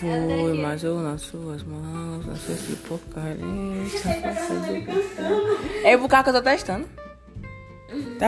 foi, mas eu nas suas mãos, não sei se porcaria. É o bocado que eu tô testando. Tá.